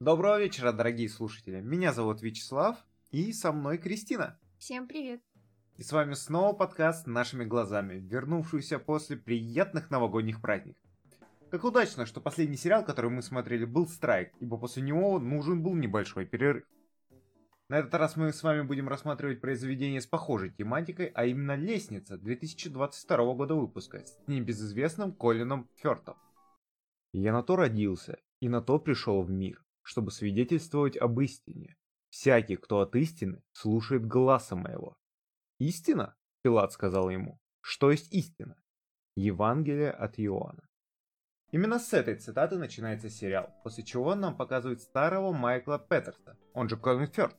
Доброго вечера, дорогие слушатели. Меня зовут Вячеслав, и со мной Кристина. Всем привет. И с вами снова подкаст «Нашими глазами», вернувшийся после приятных новогодних праздников. Как удачно, что последний сериал, который мы смотрели, был «Страйк», ибо после него нужен был небольшой перерыв. На этот раз мы с вами будем рассматривать произведение с похожей тематикой, а именно «Лестница» 2022 года выпуска с небезызвестным Колином Фёртом. Я на то родился и на то пришел в мир, чтобы свидетельствовать об истине. Всякий, кто от истины, слушает гласа моего. Истина? Пилат сказал ему. Что есть истина? Евангелие от Иоанна. Именно с этой цитаты начинается сериал, после чего нам показывают старого Майкла Петерса, он же Колин Фёрд,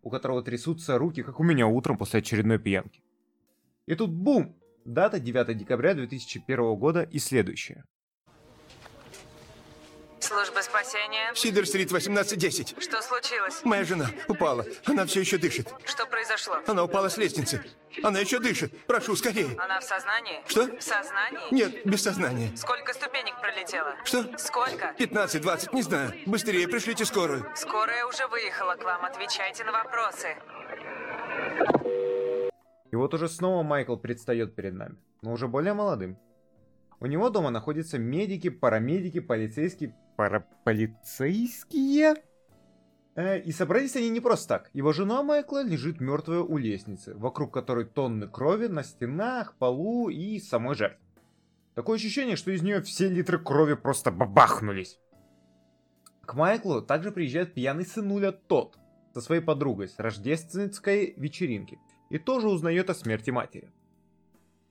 у которого трясутся руки, как у меня утром после очередной пьянки. И тут бум! Дата 9 декабря 2001 года и следующая. Служба спасения. Сидер-стрит, 1810. Что случилось? Моя жена упала. Она все еще дышит. Что произошло? Она упала с лестницы. Она еще дышит. Прошу, скорее. Она в сознании? Что? В сознании? Нет, без сознания. Сколько ступенек пролетела? Что? Сколько? 15-20, не знаю. Быстрее пришлите скорую. Скорая уже выехала к вам. Отвечайте на вопросы. И вот уже снова Майкл предстает перед нами, но уже более молодым. У него дома находятся медики, парамедики, полицейские, параполицейские. Э, и собрались они не просто так. Его жена Майкла лежит мертвая у лестницы, вокруг которой тонны крови на стенах, полу и самой жертве. Такое ощущение, что из нее все литры крови просто бабахнулись. К Майклу также приезжает пьяный сынуля Тот со своей подругой с рождественской вечеринки и тоже узнает о смерти матери.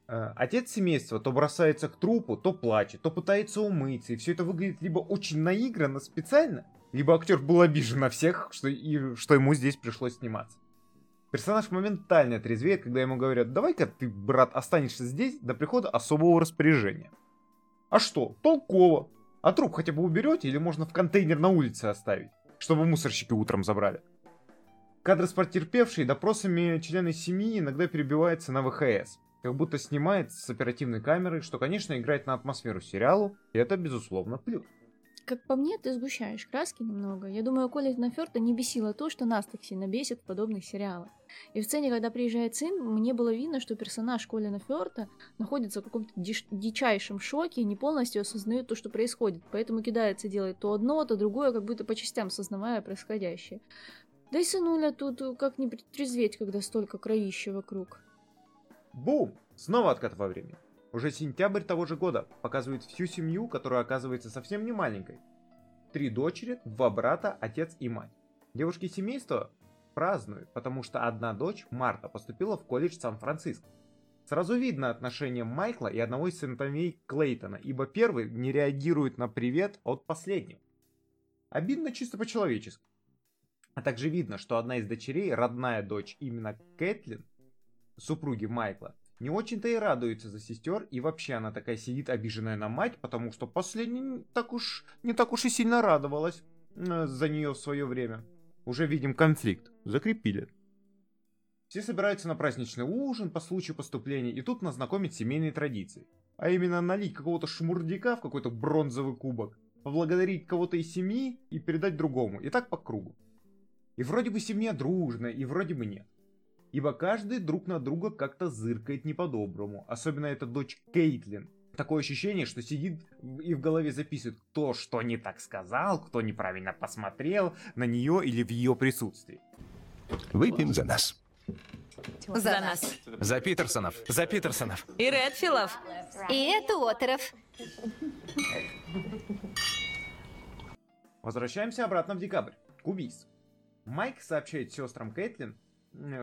Э, Отец семейства то бросается к трупу, то плачет, то пытается умыться, и все это выглядит либо очень наигранно, специально, либо актер был обижен на всех, что, и, что ему здесь пришлось сниматься. Персонаж моментально трезвеет, когда ему говорят, давай-ка ты, брат, останешься здесь до прихода особого распоряжения. А что, толково. А труп хотя бы уберете или можно в контейнер на улице оставить, чтобы мусорщики утром забрали. Кадры с потерпевшей допросами члены семьи иногда перебиваются на ВХС, как будто снимает с оперативной камеры, что, конечно, играет на атмосферу сериалу, и это, безусловно, плюс. Как по мне, ты сгущаешь краски немного. Я думаю, Колина Фёрта не бесило то, что нас так сильно бесит в подобных сериалах. И в сцене, когда приезжает сын, мне было видно, что персонаж Колина Фёрта находится в каком-то дич- дичайшем шоке и не полностью осознает то, что происходит. Поэтому кидается делать то одно, то другое, как будто по частям сознавая происходящее. Да и сынуля тут как не трезветь, когда столько кровища вокруг. Бум! Снова откат во времени. Уже сентябрь того же года показывает всю семью, которая оказывается совсем не маленькой. Три дочери, два брата, отец и мать. Девушки семейства празднуют, потому что одна дочь, Марта, поступила в колледж Сан-Франциско. Сразу видно отношение Майкла и одного из сыновей Клейтона, ибо первый не реагирует на привет от последнего. Обидно чисто по-человечески. А также видно, что одна из дочерей, родная дочь именно Кэтлин, супруги Майкла, не очень-то и радуется за сестер, и вообще она такая сидит обиженная на мать, потому что последняя так уж, не так уж и сильно радовалась э, за нее в свое время. Уже видим конфликт. Закрепили. Все собираются на праздничный ужин по случаю поступления, и тут нас знакомят семейные традиции. А именно налить какого-то шмурдяка в какой-то бронзовый кубок, поблагодарить кого-то из семьи и передать другому, и так по кругу. И вроде бы семья дружная, и вроде бы нет. Ибо каждый друг на друга как-то зыркает не по-доброму. Особенно эта дочь Кейтлин. Такое ощущение, что сидит и в голове записывает, кто что не так сказал, кто неправильно посмотрел на нее или в ее присутствии. Выпьем за нас. За нас. За Питерсонов. За Питерсонов. И Редфилов. И это Отеров. Возвращаемся обратно в декабрь, к убийству. Майк сообщает сестрам Кэтлин,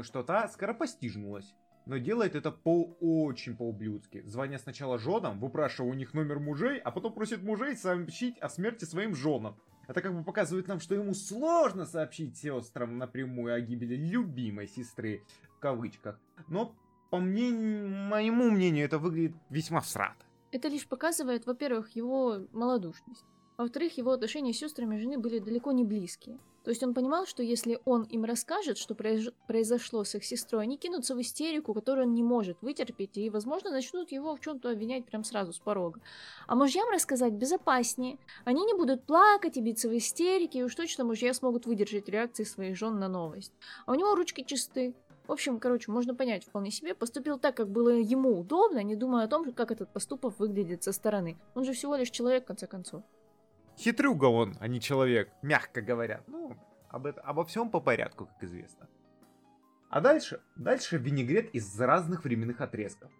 что та скоропостижнулась, но делает это по очень по-ублюдски, звоня сначала женам, выпрашивая у них номер мужей, а потом просит мужей сообщить о смерти своим женам. Это как бы показывает нам, что ему сложно сообщить сестрам напрямую о гибели любимой сестры, в кавычках. Но, по мнению, моему мнению, это выглядит весьма всрато. Это лишь показывает, во-первых, его малодушность. Во-вторых, его отношения с сестрами жены были далеко не близкие. То есть он понимал, что если он им расскажет, что произош- произошло с их сестрой, они кинутся в истерику, которую он не может вытерпеть, и, возможно, начнут его в чем-то обвинять прям сразу с порога. А мужьям рассказать безопаснее. Они не будут плакать и биться в истерике, и уж точно мужья смогут выдержать реакции своих жен на новость. А у него ручки чисты. В общем, короче, можно понять вполне себе, поступил так, как было ему удобно, не думая о том, как этот поступок выглядит со стороны. Он же всего лишь человек, в конце концов. Хитрюга он, а не человек, мягко говоря. Ну, об это, обо всем по порядку, как известно. А дальше? Дальше винегрет из разных временных отрезков.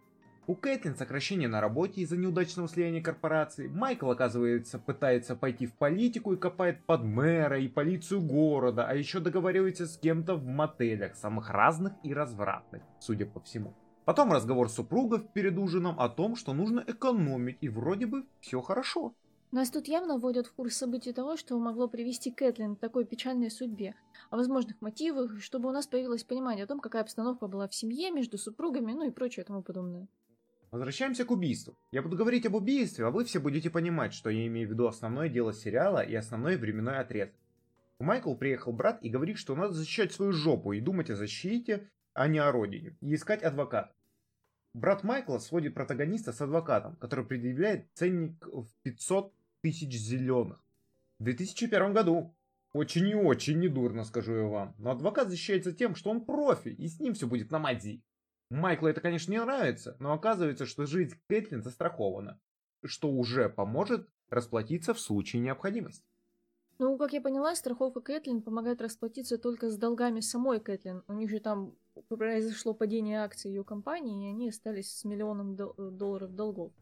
У Кэтлин сокращение на работе из-за неудачного слияния корпораций. Майкл, оказывается, пытается пойти в политику и копает под мэра и полицию города, а еще договаривается с кем-то в мотелях, самых разных и развратных, судя по всему. Потом разговор супругов перед ужином о том, что нужно экономить, и вроде бы все хорошо. Нас тут явно вводят в курс событий того, что могло привести Кэтлин к такой печальной судьбе, о возможных мотивах, чтобы у нас появилось понимание о том, какая обстановка была в семье, между супругами, ну и прочее тому подобное. Возвращаемся к убийству. Я буду говорить об убийстве, а вы все будете понимать, что я имею в виду основное дело сериала и основной временной отрезок. У Майкл приехал брат и говорит, что надо защищать свою жопу и думать о защите, а не о родине, и искать адвоката. Брат Майкла сводит протагониста с адвокатом, который предъявляет ценник в 500 тысяч зеленых. В 2001 году. Очень и очень недурно, скажу я вам. Но адвокат защищается тем, что он профи, и с ним все будет на мази. Майклу это, конечно, не нравится, но оказывается, что жизнь Кэтлин застрахована, что уже поможет расплатиться в случае необходимости. Ну, как я поняла, страховка Кэтлин помогает расплатиться только с долгами самой Кэтлин. У них же там произошло падение акций ее компании, и они остались с миллионом дол- долларов долгов.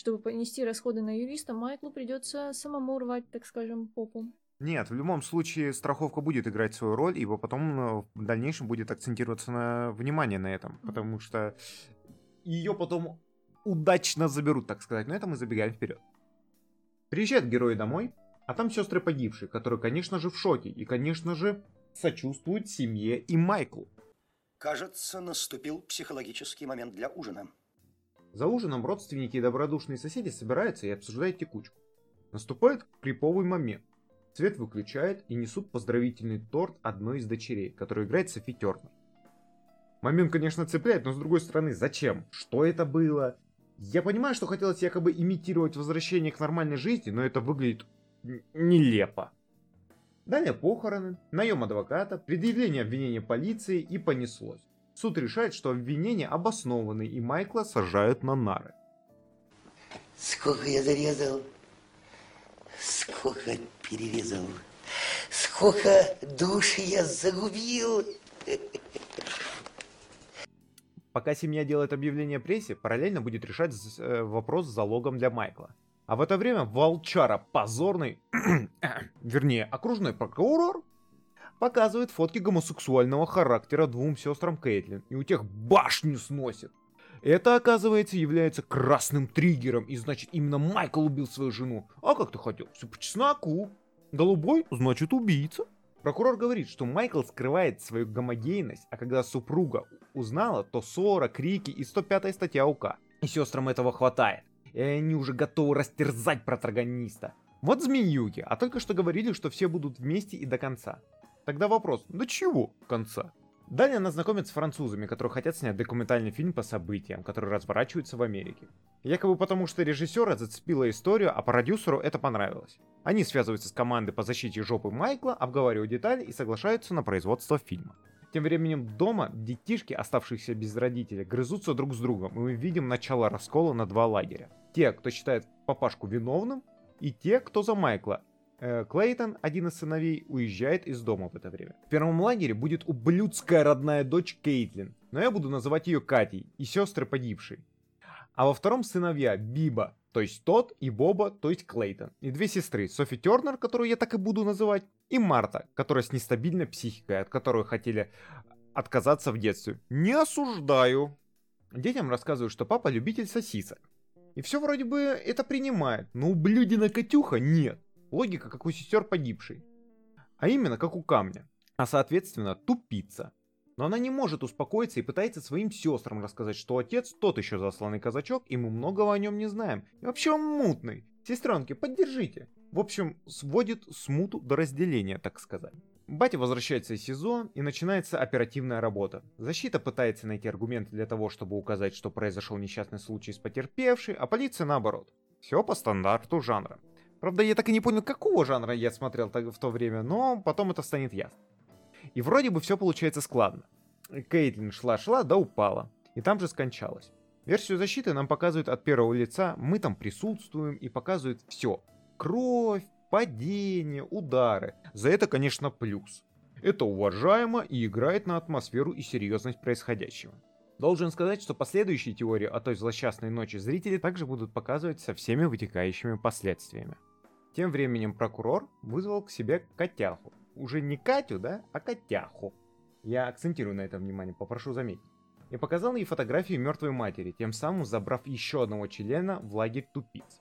Чтобы понести расходы на юриста, Майклу придется самому рвать, так скажем, попу. Нет, в любом случае страховка будет играть свою роль, ибо потом э, в дальнейшем будет акцентироваться на внимание на этом, потому что ее потом удачно заберут, так сказать. Но это мы забегаем вперед. Приезжают герои домой, а там сестры погибшие, которые, конечно же, в шоке и, конечно же, сочувствуют семье и Майклу. Кажется, наступил психологический момент для ужина. За ужином родственники и добродушные соседи собираются и обсуждают текучку. Наступает криповый момент. Свет выключает и несут поздравительный торт одной из дочерей, которую играет Софи Тернер. Момент, конечно, цепляет, но с другой стороны, зачем? Что это было? Я понимаю, что хотелось якобы имитировать возвращение к нормальной жизни, но это выглядит нелепо. Далее похороны, наем адвоката, предъявление обвинения полиции и понеслось. Суд решает, что обвинения обоснованы и Майкла сажают на нары. Сколько я зарезал, сколько перерезал, сколько душ я загубил. Пока семья делает объявление прессе, параллельно будет решать э, вопрос с залогом для Майкла. А в это время Волчара позорный, вернее, окружной прокурор, показывает фотки гомосексуального характера двум сестрам Кейтлин, и у тех башню сносит. Это, оказывается, является красным триггером, и значит именно Майкл убил свою жену. А как ты хотел? Все по чесноку. Голубой, значит убийца. Прокурор говорит, что Майкл скрывает свою гомогейность, а когда супруга узнала, то ссора, крики и 105 статья УК. И сестрам этого хватает. И они уже готовы растерзать протагониста. Вот змеюки, а только что говорили, что все будут вместе и до конца. Тогда вопрос, до чего конца? Далее нас знакомят с французами, которые хотят снять документальный фильм по событиям, которые разворачиваются в Америке. Якобы потому, что режиссера зацепила историю, а продюсеру это понравилось. Они связываются с командой по защите жопы Майкла, обговаривают детали и соглашаются на производство фильма. Тем временем дома детишки, оставшиеся без родителей, грызутся друг с другом, и мы видим начало раскола на два лагеря. Те, кто считает папашку виновным, и те, кто за Майкла. Э, Клейтон, один из сыновей, уезжает из дома в это время. В первом лагере будет ублюдская родная дочь Кейтлин, но я буду называть ее Катей, и сестры погибшей. А во втором сыновья Биба, то есть тот, и Боба, то есть Клейтон. И две сестры, Софи Тернер, которую я так и буду называть, и Марта, которая с нестабильной психикой, от которой хотели отказаться в детстве. Не осуждаю. Детям рассказывают, что папа любитель сосисок. И все вроде бы это принимает, но у блюдина Катюха нет. Логика, как у сестер погибшей. А именно, как у камня. А соответственно, тупица. Но она не может успокоиться и пытается своим сестрам рассказать, что отец тот еще засланный казачок, и мы многого о нем не знаем. И вообще он мутный. Сестренки, поддержите. В общем, сводит смуту до разделения, так сказать. Батя возвращается из СИЗО, и начинается оперативная работа. Защита пытается найти аргументы для того, чтобы указать, что произошел несчастный случай с потерпевшей, а полиция наоборот. Все по стандарту жанра. Правда, я так и не понял, какого жанра я смотрел в то время, но потом это станет ясно. И вроде бы все получается складно. Кейтлин шла-шла, да упала. И там же скончалась. Версию защиты нам показывают от первого лица, мы там присутствуем и показывают все. Кровь, падение, удары. За это, конечно, плюс. Это уважаемо и играет на атмосферу и серьезность происходящего. Должен сказать, что последующие теории о той злосчастной ночи зрители также будут показывать со всеми вытекающими последствиями. Тем временем прокурор вызвал к себе котяху. Уже не Катю, да, а котяху. Я акцентирую на этом внимание, попрошу заметить. И показал ей фотографию мертвой матери, тем самым забрав еще одного члена в лагерь тупиц.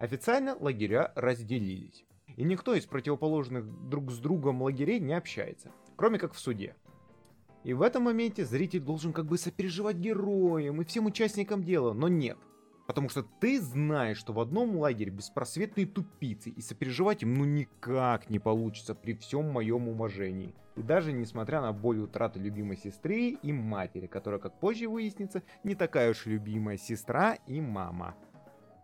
Официально лагеря разделились. И никто из противоположных друг с другом лагерей не общается, кроме как в суде. И в этом моменте зритель должен как бы сопереживать героям и всем участникам дела, но нет. Потому что ты знаешь, что в одном лагере беспросветные тупицы, и сопереживать им ну никак не получится при всем моем уважении. И даже несмотря на боль утраты любимой сестры и матери, которая, как позже выяснится, не такая уж любимая сестра и мама.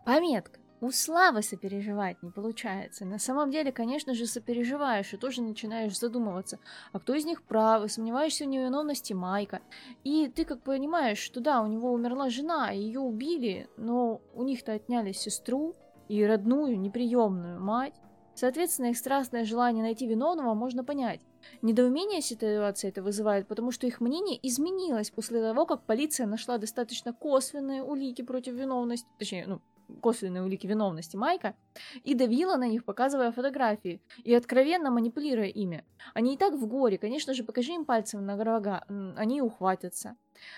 Пометка. У Славы сопереживать не получается. На самом деле, конечно же, сопереживаешь и тоже начинаешь задумываться, а кто из них прав, и сомневаешься в невиновности Майка. И ты как понимаешь, что да, у него умерла жена, ее убили, но у них-то отняли сестру и родную, неприемную мать. Соответственно, их страстное желание найти виновного можно понять. Недоумение ситуации это вызывает, потому что их мнение изменилось после того, как полиция нашла достаточно косвенные улики против виновности, точнее, ну, косвенные улики виновности Майка и давила на них, показывая фотографии и откровенно манипулируя ими. Они и так в горе, конечно же, покажи им пальцем на врага, они ухватятся.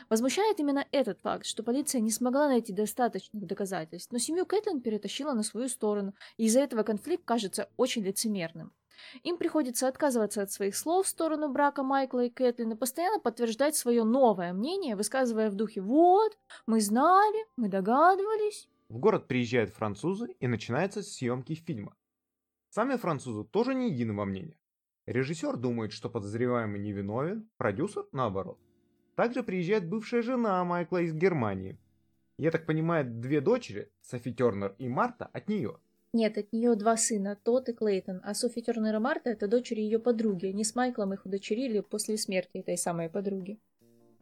Возмущает именно этот факт, что полиция не смогла найти достаточных доказательств, но семью Кэтлин перетащила на свою сторону, и из-за этого конфликт кажется очень лицемерным. Им приходится отказываться от своих слов в сторону брака Майкла и Кэтлин и постоянно подтверждать свое новое мнение, высказывая в духе «Вот, мы знали, мы догадывались». В город приезжают французы и начинаются съемки фильма. Сами французы тоже не едины во мнении. Режиссер думает, что подозреваемый невиновен, продюсер наоборот. Также приезжает бывшая жена Майкла из Германии. Я так понимаю, две дочери, Софи Тернер и Марта, от нее. Нет, от нее два сына, Тот и Клейтон, а Софи Тернер и Марта это дочери ее подруги. Они с Майклом их удочерили после смерти этой самой подруги.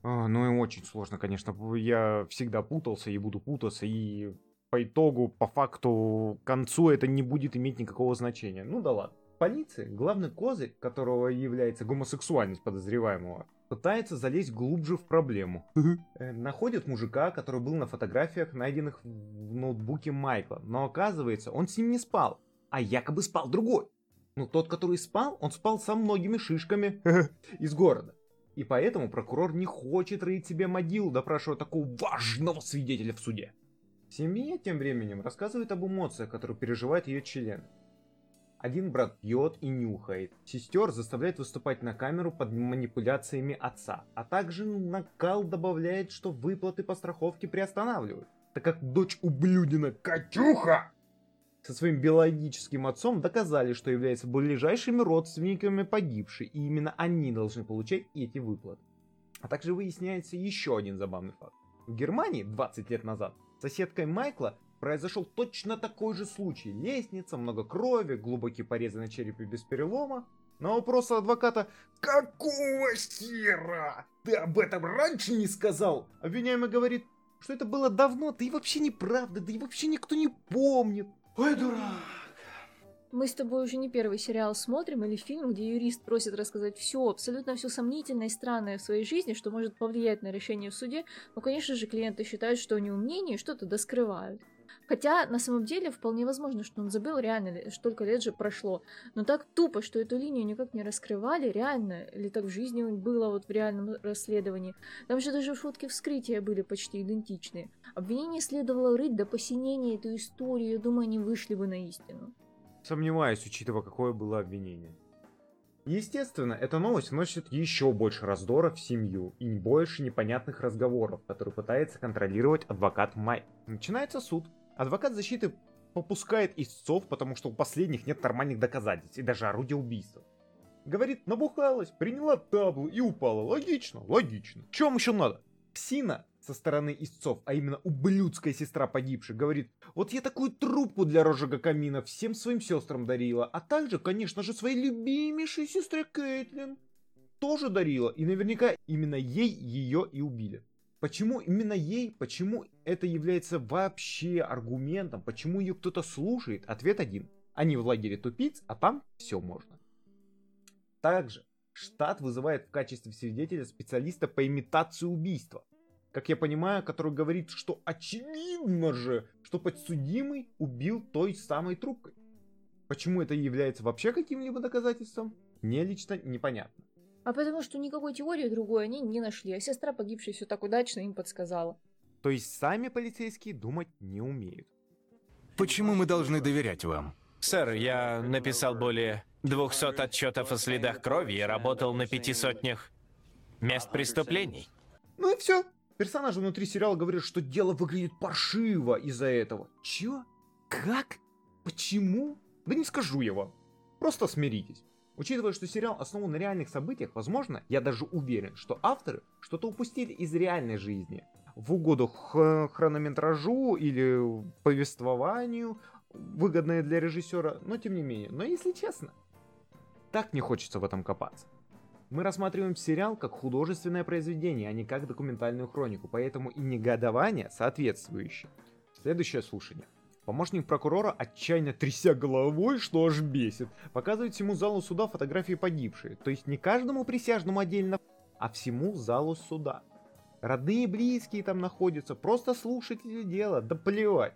А, ну и очень сложно, конечно. Я всегда путался и буду путаться, и по итогу, по факту, к концу это не будет иметь никакого значения. Ну да ладно. Полиция, главный козырь, которого является гомосексуальность подозреваемого, пытается залезть глубже в проблему. Э, находит мужика, который был на фотографиях, найденных в ноутбуке Майкла, но оказывается, он с ним не спал, а якобы спал другой. Ну, тот, который спал, он спал со многими шишками из города. И поэтому прокурор не хочет рыть себе могилу, допрашивая такого важного свидетеля в суде. Семья тем временем рассказывает об эмоциях, которые переживает ее член. Один брат пьет и нюхает. Сестер заставляет выступать на камеру под манипуляциями отца. А также накал добавляет, что выплаты по страховке приостанавливают. Так как дочь ублюдина Катюха со своим биологическим отцом доказали, что являются ближайшими родственниками погибшей, и именно они должны получать эти выплаты. А также выясняется еще один забавный факт. В Германии 20 лет назад соседкой Майкла произошел точно такой же случай. Лестница, много крови, глубокие порезы на черепе без перелома. На вопрос адвоката «Какого хера? Ты об этом раньше не сказал?» Обвиняемый говорит, что это было давно, да и вообще неправда, да и вообще никто не помнит. Ой, дурак. Мы с тобой уже не первый сериал смотрим или фильм, где юрист просит рассказать все, абсолютно все сомнительное и странное в своей жизни, что может повлиять на решение в суде, но, конечно же, клиенты считают, что они умнее и что-то доскрывают. Хотя, на самом деле, вполне возможно, что он забыл реально, столько лет же прошло. Но так тупо, что эту линию никак не раскрывали, реально, или так в жизни было вот в реальном расследовании. Там же даже шутки вскрытия были почти идентичные. Обвинение следовало рыть до посинения эту историю, я думаю, они вышли бы на истину. Сомневаюсь, учитывая, какое было обвинение. Естественно, эта новость вносит еще больше раздора в семью и больше непонятных разговоров, которые пытается контролировать адвокат Май. Начинается суд. Адвокат защиты попускает истцов, потому что у последних нет нормальных доказательств и даже орудия убийства. Говорит, набухалась, приняла таблу и упала. Логично, логично. Чем еще надо? Псина со стороны истцов, а именно ублюдская сестра погибшей, говорит, вот я такую трубку для розжига камина всем своим сестрам дарила, а также, конечно же, своей любимейшей сестре Кейтлин тоже дарила, и наверняка именно ей ее и убили. Почему именно ей? Почему это является вообще аргументом? Почему ее кто-то слушает? Ответ один. Они в лагере тупиц, а там все можно. Также штат вызывает в качестве свидетеля специалиста по имитации убийства. Как я понимаю, который говорит, что очевидно же, что подсудимый убил той самой трубкой. Почему это является вообще каким-либо доказательством, мне лично непонятно. А потому что никакой теории другой они не нашли, а сестра погибшей все так удачно им подсказала. То есть сами полицейские думать не умеют. Почему мы должны доверять вам? Сэр, я написал более 200 отчетов о следах крови и работал на пяти сотнях мест преступлений. Ну и все. Персонажи внутри сериала говорят, что дело выглядит паршиво из-за этого. Чё? Как? Почему? Да не скажу я вам. Просто смиритесь. Учитывая, что сериал основан на реальных событиях, возможно, я даже уверен, что авторы что-то упустили из реальной жизни. В угоду хронометражу или повествованию, выгодное для режиссера, но тем не менее. Но если честно, так не хочется в этом копаться. Мы рассматриваем сериал как художественное произведение, а не как документальную хронику, поэтому и негодование соответствующее. Следующее слушание. Помощник прокурора, отчаянно тряся головой, что аж бесит, показывает всему залу суда фотографии погибшей. То есть не каждому присяжному отдельно, а всему залу суда. Родные и близкие там находятся, просто слушатели дела, да плевать.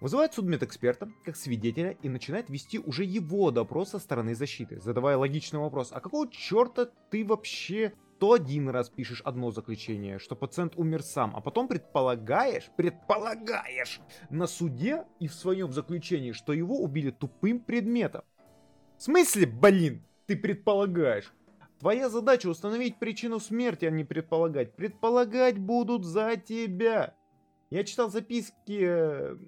Вызывает судмедэксперта как свидетеля и начинает вести уже его допрос со стороны защиты, задавая логичный вопрос, а какого черта ты вообще то один раз пишешь одно заключение, что пациент умер сам, а потом предполагаешь, предполагаешь на суде и в своем заключении, что его убили тупым предметом. В смысле, блин, ты предполагаешь? Твоя задача установить причину смерти, а не предполагать. Предполагать будут за тебя. Я читал записки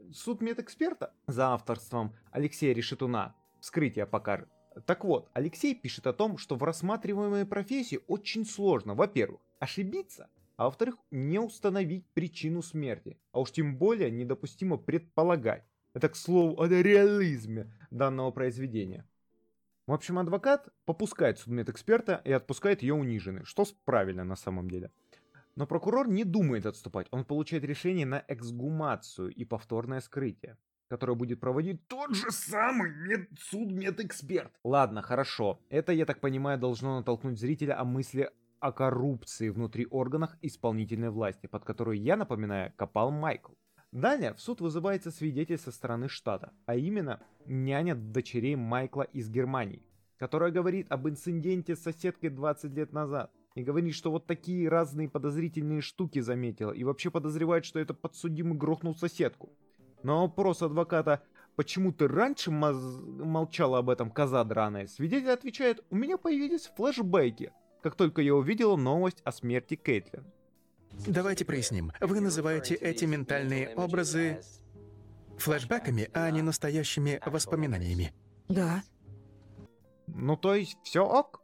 э, судмедэксперта за авторством Алексея Решетуна. Вскрытие покажет. Так вот, Алексей пишет о том, что в рассматриваемой профессии очень сложно, во-первых, ошибиться, а во-вторых, не установить причину смерти, а уж тем более недопустимо предполагать. Это к слову о реализме данного произведения. В общем, адвокат попускает судмедэксперта и отпускает ее униженной, что правильно на самом деле. Но прокурор не думает отступать, он получает решение на эксгумацию и повторное скрытие которое будет проводить тот же самый мед судмедэксперт. Ладно, хорошо. Это, я так понимаю, должно натолкнуть зрителя о мысли о коррупции внутри органов исполнительной власти, под которую, я напоминаю, копал Майкл. Далее в суд вызывается свидетель со стороны штата, а именно няня дочерей Майкла из Германии, которая говорит об инциденте с соседкой 20 лет назад. И говорит, что вот такие разные подозрительные штуки заметила, и вообще подозревает, что это подсудимый грохнул соседку. На вопрос адвоката «Почему ты раньше молчала об этом, коза драная?» Свидетель отвечает «У меня появились флешбеки, как только я увидела новость о смерти Кейтлин». Давайте проясним. Вы называете эти ментальные образы флешбэками, а не настоящими воспоминаниями. Да. Ну то есть все ок?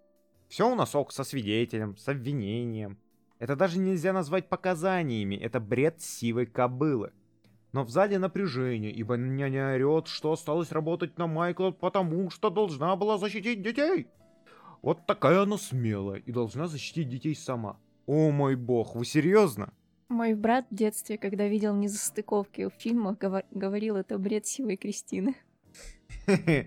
Все у нас ок со свидетелем, с обвинением. Это даже нельзя назвать показаниями, это бред сивой кобылы. Но в зале напряжение, ибо няня орет, что осталось работать на Майкла, потому что должна была защитить детей. Вот такая она смелая и должна защитить детей сама. О мой бог, вы серьезно? Мой брат в детстве, когда видел незастыковки в фильмах, говор- говорил, это бред сивой Кристины.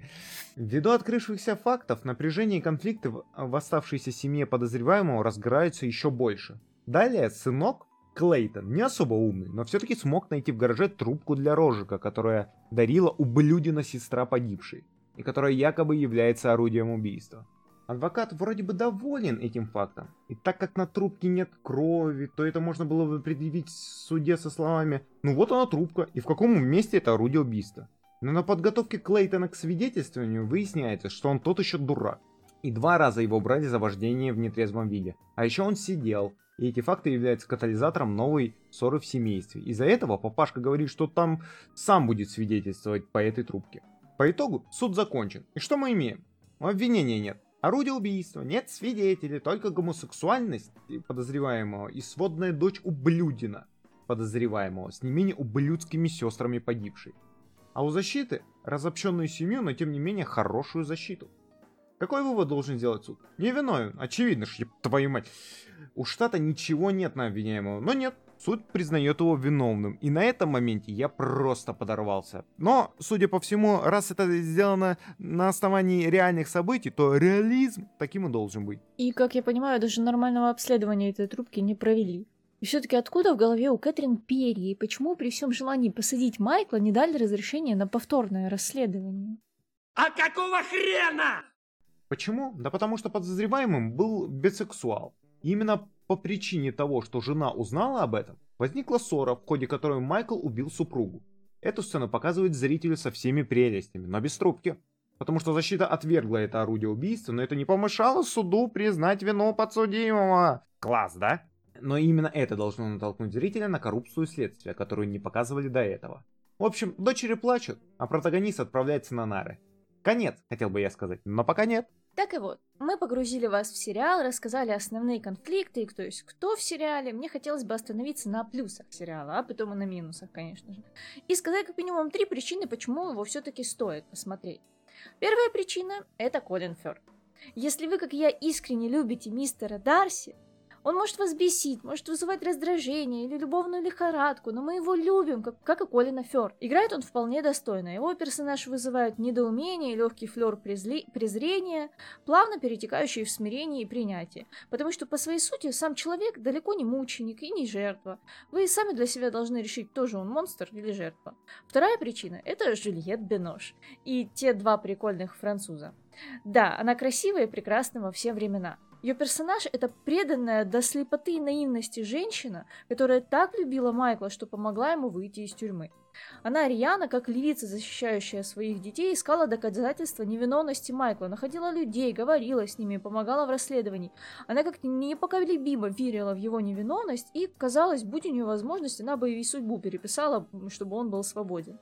Ввиду открывшихся фактов, напряжение и конфликты в оставшейся семье подозреваемого разгораются еще больше. Далее сынок Клейтон, не особо умный, но все-таки смог найти в гараже трубку для рожика, которая дарила ублюдина сестра погибшей, и которая якобы является орудием убийства. Адвокат вроде бы доволен этим фактом, и так как на трубке нет крови, то это можно было бы предъявить в суде со словами «Ну вот она трубка, и в каком месте это орудие убийства?» Но на подготовке Клейтона к свидетельствованию выясняется, что он тот еще дурак. И два раза его брали за вождение в нетрезвом виде. А еще он сидел, и эти факты являются катализатором новой ссоры в семействе. Из-за этого папашка говорит, что там сам будет свидетельствовать по этой трубке. По итогу суд закончен. И что мы имеем? Обвинения нет. Орудия убийства, нет свидетелей, только гомосексуальность подозреваемого и сводная дочь ублюдина подозреваемого с не менее ублюдскими сестрами погибшей. А у защиты разобщенную семью, но тем не менее хорошую защиту. Какой вывод должен сделать суд? Невиновен, очевидно, что твою мать. У штата ничего нет на обвиняемого, но нет, суд признает его виновным. И на этом моменте я просто подорвался. Но, судя по всему, раз это сделано на основании реальных событий, то реализм таким и должен быть. И, как я понимаю, даже нормального обследования этой трубки не провели. И все-таки откуда в голове у Кэтрин перья, и почему при всем желании посадить Майкла не дали разрешение на повторное расследование? А какого хрена? Почему? Да потому что подозреваемым был бисексуал. И именно по причине того, что жена узнала об этом, возникла ссора, в ходе которой Майкл убил супругу. Эту сцену показывает зрителю со всеми прелестями, но без трубки. Потому что защита отвергла это орудие убийства, но это не помешало суду признать вину подсудимого. Класс, да? Но именно это должно натолкнуть зрителя на коррупцию следствия, которую не показывали до этого. В общем, дочери плачут, а протагонист отправляется на нары. Конец, хотел бы я сказать, но пока нет. Так и вот, мы погрузили вас в сериал, рассказали основные конфликты, и кто есть кто в сериале. Мне хотелось бы остановиться на плюсах сериала, а потом и на минусах, конечно же. И сказать как минимум три причины, почему его все-таки стоит посмотреть. Первая причина – это Колин Фёрд. Если вы, как я, искренне любите мистера Дарси, он может вас бесить, может вызывать раздражение или любовную лихорадку, но мы его любим, как, как и Колина Фёр. Играет он вполне достойно. Его персонаж вызывает недоумение, легкий флер презли... презрения, плавно перетекающий в смирение и принятие. Потому что по своей сути сам человек далеко не мученик и не жертва. Вы сами для себя должны решить, тоже он монстр или жертва. Вторая причина – это Жюльет Бенош и те два прикольных француза. Да, она красивая и прекрасна во все времена – ее персонаж — это преданная до слепоты и наивности женщина, которая так любила Майкла, что помогла ему выйти из тюрьмы. Она рьяно, как львица, защищающая своих детей, искала доказательства невиновности Майкла, находила людей, говорила с ними, помогала в расследовании. Она как непоколебимо верила в его невиновность и, казалось, будь у нее возможность, она бы и судьбу переписала, чтобы он был свободен.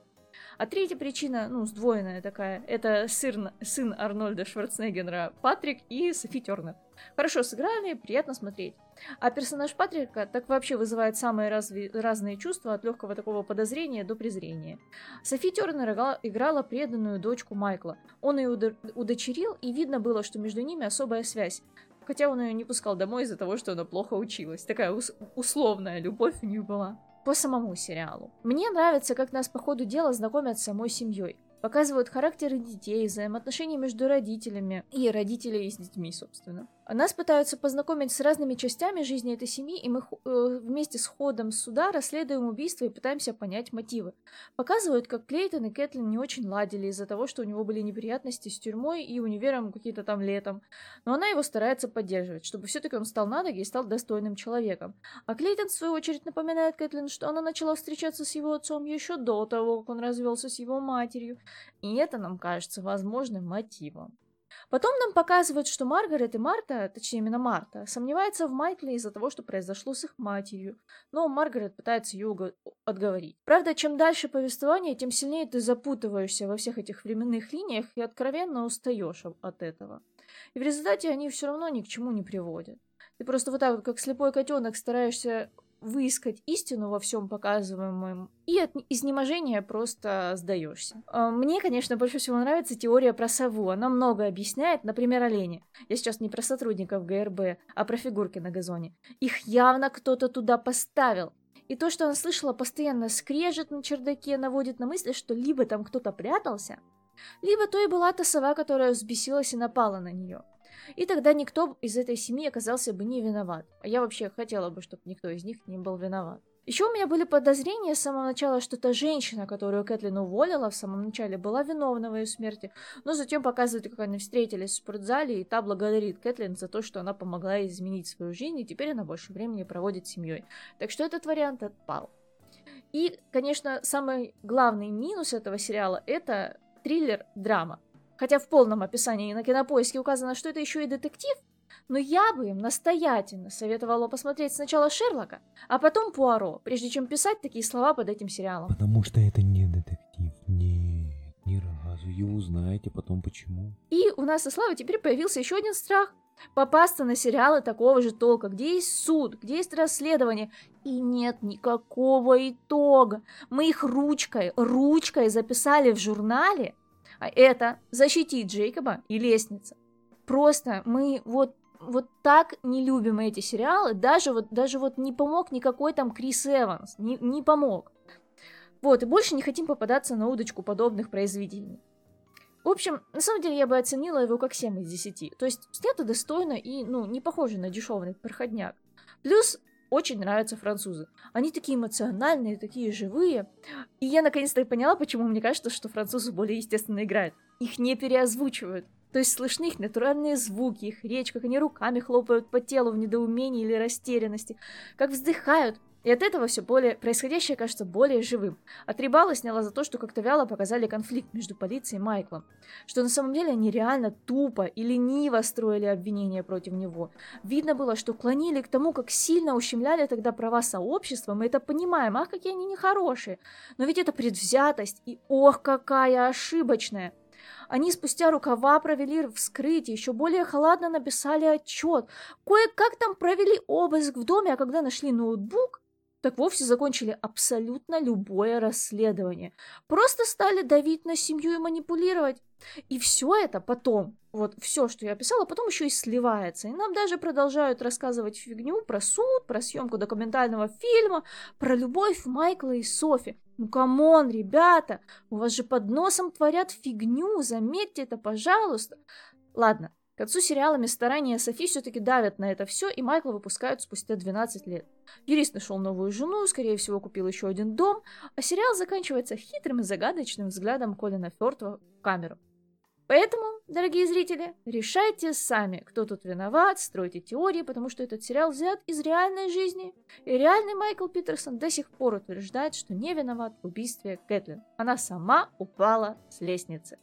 А третья причина, ну, сдвоенная такая, это сын, сын Арнольда Шварценеггера Патрик и Софи Тернер. Хорошо сыграли, приятно смотреть. А персонаж Патрика так вообще вызывает самые разви- разные чувства, от легкого такого подозрения до презрения. Софи Тернер играла, преданную дочку Майкла. Он ее удо- удочерил, и видно было, что между ними особая связь. Хотя он ее не пускал домой из-за того, что она плохо училась. Такая ус- условная любовь у них была по самому сериалу. Мне нравится, как нас по ходу дела знакомят с самой семьей. Показывают характеры детей, взаимоотношения между родителями и родителей с детьми, собственно. Нас пытаются познакомить с разными частями жизни этой семьи, и мы э, вместе с ходом суда расследуем убийство и пытаемся понять мотивы. Показывают, как Клейтон и Кэтлин не очень ладили из-за того, что у него были неприятности с тюрьмой и универом какие-то там летом. Но она его старается поддерживать, чтобы все-таки он стал на ноги и стал достойным человеком. А Клейтон, в свою очередь, напоминает Кэтлин, что она начала встречаться с его отцом еще до того, как он развелся с его матерью. И это нам кажется возможным мотивом. Потом нам показывают, что Маргарет и Марта, точнее именно Марта, сомневается в Майкле из-за того, что произошло с их матерью, но Маргарет пытается ее отговорить. Правда, чем дальше повествование, тем сильнее ты запутываешься во всех этих временных линиях и откровенно устаешь от этого. И в результате они все равно ни к чему не приводят. Ты просто вот так вот, как слепой котенок, стараешься выискать истину во всем показываемом, и от изнеможения просто сдаешься. А, мне, конечно, больше всего нравится теория про сову. Она много объясняет, например, олени. Я сейчас не про сотрудников ГРБ, а про фигурки на газоне. Их явно кто-то туда поставил. И то, что она слышала, постоянно скрежет на чердаке, наводит на мысль, что либо там кто-то прятался, либо то и была та сова, которая взбесилась и напала на нее. И тогда никто из этой семьи оказался бы не виноват. А я вообще хотела бы, чтобы никто из них не был виноват. Еще у меня были подозрения с самого начала, что та женщина, которую Кэтлин уволила в самом начале, была виновна в ее смерти. Но затем показывают, как они встретились в спортзале, и та благодарит Кэтлин за то, что она помогла ей изменить свою жизнь, и теперь она больше времени проводит с семьей. Так что этот вариант отпал. И, конечно, самый главный минус этого сериала – это триллер-драма. Хотя в полном описании на кинопоиске указано, что это еще и детектив, но я бы им настоятельно советовала посмотреть сначала Шерлока, а потом Пуаро, прежде чем писать такие слова под этим сериалом. Потому что это не детектив. Нет, ни разу и узнаете потом почему. И у нас со Славой теперь появился еще один страх. Попасться на сериалы такого же толка, где есть суд, где есть расследование, и нет никакого итога. Мы их ручкой, ручкой записали в журнале, это «Защитить Джейкоба» и «Лестница». Просто мы вот вот так не любим эти сериалы, даже вот, даже вот не помог никакой там Крис Эванс, не, не помог. Вот, и больше не хотим попадаться на удочку подобных произведений. В общем, на самом деле я бы оценила его как 7 из 10. То есть снято достойно и, ну, не похоже на дешевый проходняк. Плюс очень нравятся французы. Они такие эмоциональные, такие живые. И я наконец-то поняла, почему мне кажется, что французы более естественно играют. Их не переозвучивают. То есть слышны их натуральные звуки, их речь, как они руками хлопают по телу в недоумении или растерянности, как вздыхают, и от этого все более происходящее кажется более живым. А три балла сняла за то, что как-то вяло показали конфликт между полицией и Майклом. Что на самом деле они реально тупо и лениво строили обвинения против него. Видно было, что клонили к тому, как сильно ущемляли тогда права сообщества. Мы это понимаем, ах, какие они нехорошие. Но ведь это предвзятость, и ох, какая ошибочная. Они спустя рукава провели вскрытие, еще более холодно написали отчет. Кое-как там провели обыск в доме, а когда нашли ноутбук, так вовсе закончили абсолютно любое расследование. Просто стали давить на семью и манипулировать. И все это потом, вот все, что я описала, потом еще и сливается. И нам даже продолжают рассказывать фигню про суд, про съемку документального фильма, про любовь Майкла и Софи. Ну come on, ребята, у вас же под носом творят фигню, заметьте это, пожалуйста. Ладно, к концу сериала старания Софи все-таки давят на это все, и Майкла выпускают спустя 12 лет. Юрист нашел новую жену, скорее всего, купил еще один дом, а сериал заканчивается хитрым и загадочным взглядом Колина Фёртова в камеру. Поэтому, дорогие зрители, решайте сами, кто тут виноват, стройте теории, потому что этот сериал взят из реальной жизни. И реальный Майкл Питерсон до сих пор утверждает, что не виноват в убийстве Кэтлин. Она сама упала с лестницы.